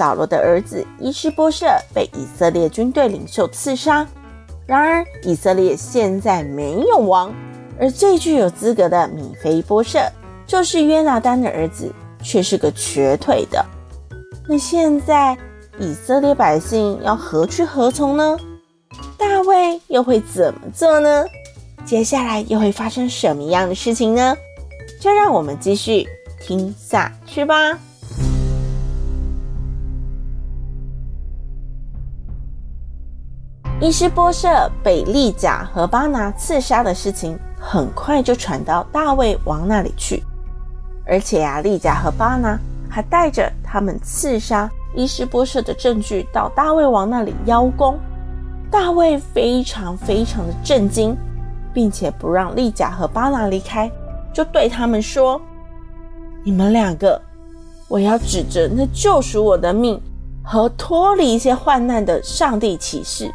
扫罗的儿子伊施波设被以色列军队领袖刺杀。然而，以色列现在没有王，而最具有资格的米非波设，就是约拿单的儿子，却是个瘸腿的。那现在以色列百姓要何去何从呢？大卫又会怎么做呢？接下来又会发生什么样的事情呢？就让我们继续听下去吧。伊施波设被利甲和巴拿刺杀的事情，很快就传到大卫王那里去。而且啊，利甲和巴拿还带着他们刺杀伊施波设的证据到大卫王那里邀功。大卫非常非常的震惊，并且不让利甲和巴拿离开，就对他们说：“你们两个，我要指着那救赎我的命和脱离一些患难的上帝起誓。”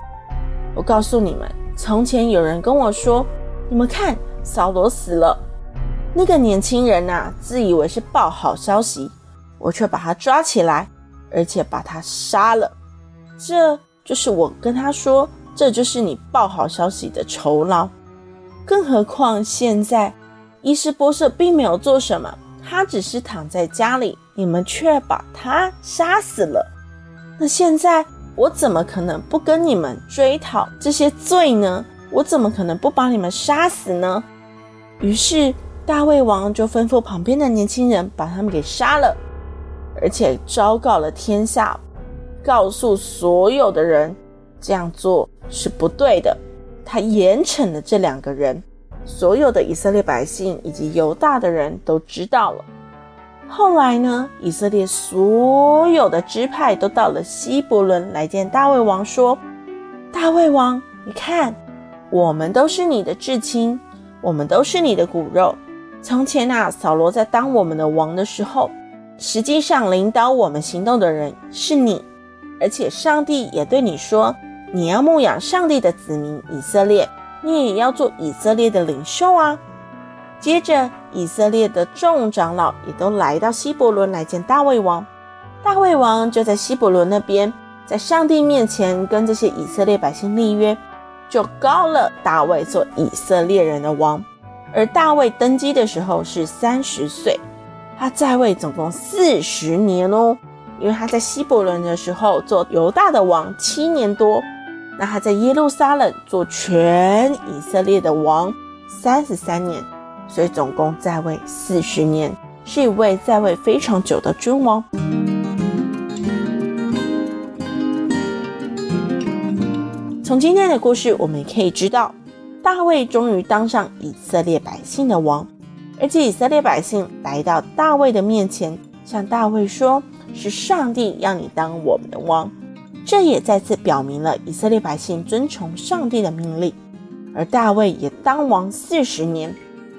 我告诉你们，从前有人跟我说：“你们看，扫罗死了。”那个年轻人呐，自以为是报好消息，我却把他抓起来，而且把他杀了。这就是我跟他说，这就是你报好消息的酬劳。更何况现在，伊施波设并没有做什么，他只是躺在家里，你们却把他杀死了。那现在，我怎么可能不跟你们追讨这些罪呢？我怎么可能不把你们杀死呢？于是大卫王就吩咐旁边的年轻人把他们给杀了，而且昭告了天下，告诉所有的人这样做是不对的。他严惩了这两个人，所有的以色列百姓以及犹大的人都知道了。后来呢，以色列所有的支派都到了希伯伦来见大卫王，说：“大卫王，你看，我们都是你的至亲，我们都是你的骨肉。从前啊，扫罗在当我们的王的时候，实际上领导我们行动的人是你，而且上帝也对你说，你要牧养上帝的子民以色列，你也要做以色列的领袖啊。”接着，以色列的众长老也都来到希伯伦来见大卫王。大卫王就在希伯伦那边，在上帝面前跟这些以色列百姓立约，就膏了大卫做以色列人的王。而大卫登基的时候是三十岁，他在位总共四十年哦。因为他在希伯伦的时候做犹大的王七年多，那他在耶路撒冷做全以色列的王三十三年。所以总共在位四十年，是一位在位非常久的君王。从今天的故事，我们可以知道，大卫终于当上以色列百姓的王，而且以色列百姓来到大卫的面前，向大卫说：“是上帝让你当我们的王。”这也再次表明了以色列百姓遵从上帝的命令，而大卫也当王四十年。